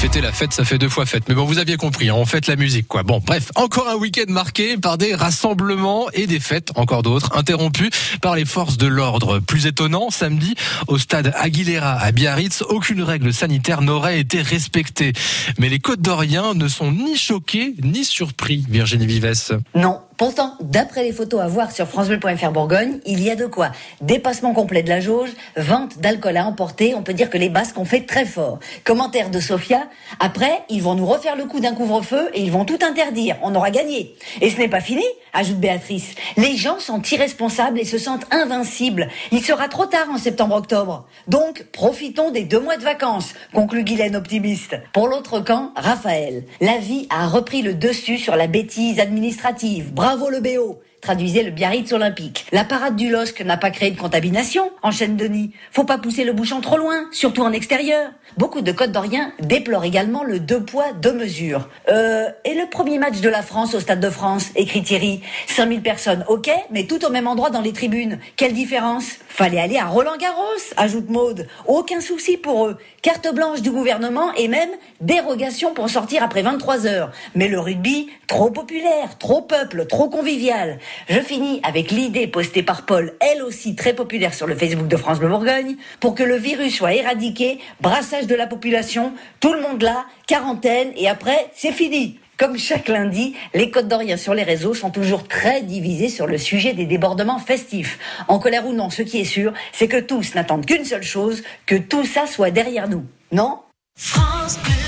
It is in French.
Fêter la fête, ça fait deux fois fête. Mais bon, vous aviez compris, hein, on fête la musique, quoi. Bon, bref, encore un week-end marqué par des rassemblements et des fêtes, encore d'autres, interrompus par les forces de l'ordre. Plus étonnant, samedi, au stade Aguilera à Biarritz, aucune règle sanitaire n'aurait été respectée. Mais les Côtes d'Oriens ne sont ni choqués ni surpris, Virginie Vives. Non, Pourtant, d'après les photos à voir sur francebleu.fr Bourgogne, il y a de quoi. Dépassement complet de la jauge, vente d'alcool à emporter, on peut dire que les Basques ont fait très fort. Commentaire de Sofia, après, ils vont nous refaire le coup d'un couvre-feu et ils vont tout interdire, on aura gagné. Et ce n'est pas fini, ajoute Béatrice. Les gens sont irresponsables et se sentent invincibles. Il sera trop tard en septembre-octobre. Donc, profitons des deux mois de vacances, conclut Guylaine optimiste. Pour l'autre camp, Raphaël. La vie a repris le dessus sur la bêtise administrative. Le BO traduisait le Biarritz olympique. La parade du LOSC n'a pas créé de contamination, enchaîne Denis. Faut pas pousser le bouchon trop loin, surtout en extérieur. Beaucoup de Côtes d'Orient déplorent également le deux poids, deux mesures. Euh, et le premier match de la France au Stade de France, écrit Thierry. 5000 personnes, ok, mais tout au même endroit dans les tribunes. Quelle différence? Fallait aller à Roland Garros, ajoute Maude. Aucun souci pour eux. Carte blanche du gouvernement et même dérogation pour sortir après 23 heures. Mais le rugby, trop populaire, trop peuple, trop convivial. Je finis avec l'idée postée par Paul, elle aussi très populaire sur le Facebook de France Bleu Bourgogne, pour que le virus soit éradiqué, brassage de la population, tout le monde là, quarantaine, et après, c'est fini. Comme chaque lundi, les Côtes d'Orient sur les réseaux sont toujours très divisés sur le sujet des débordements festifs. En colère ou non, ce qui est sûr, c'est que tous n'attendent qu'une seule chose, que tout ça soit derrière nous. Non? France Bleu.